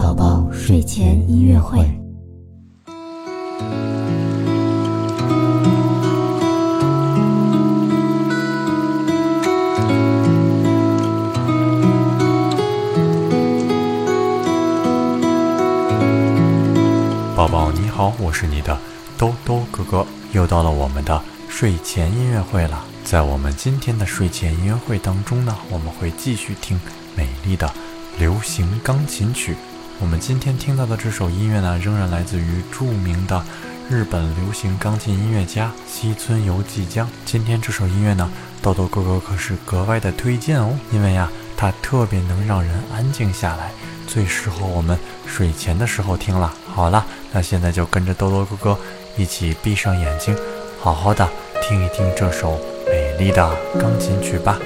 宝宝睡前音乐会。宝宝你好，我是你的兜兜哥哥，又到了我们的睡前音乐会了。在我们今天的睡前音乐会当中呢，我们会继续听美丽的流行钢琴曲。我们今天听到的这首音乐呢，仍然来自于著名的日本流行钢琴音乐家西村由纪江。今天这首音乐呢，豆豆哥哥可是格外的推荐哦，因为呀，它特别能让人安静下来，最适合我们睡前的时候听了。好了，那现在就跟着豆豆哥哥一起闭上眼睛，好好的听一听这首美丽的钢琴曲吧。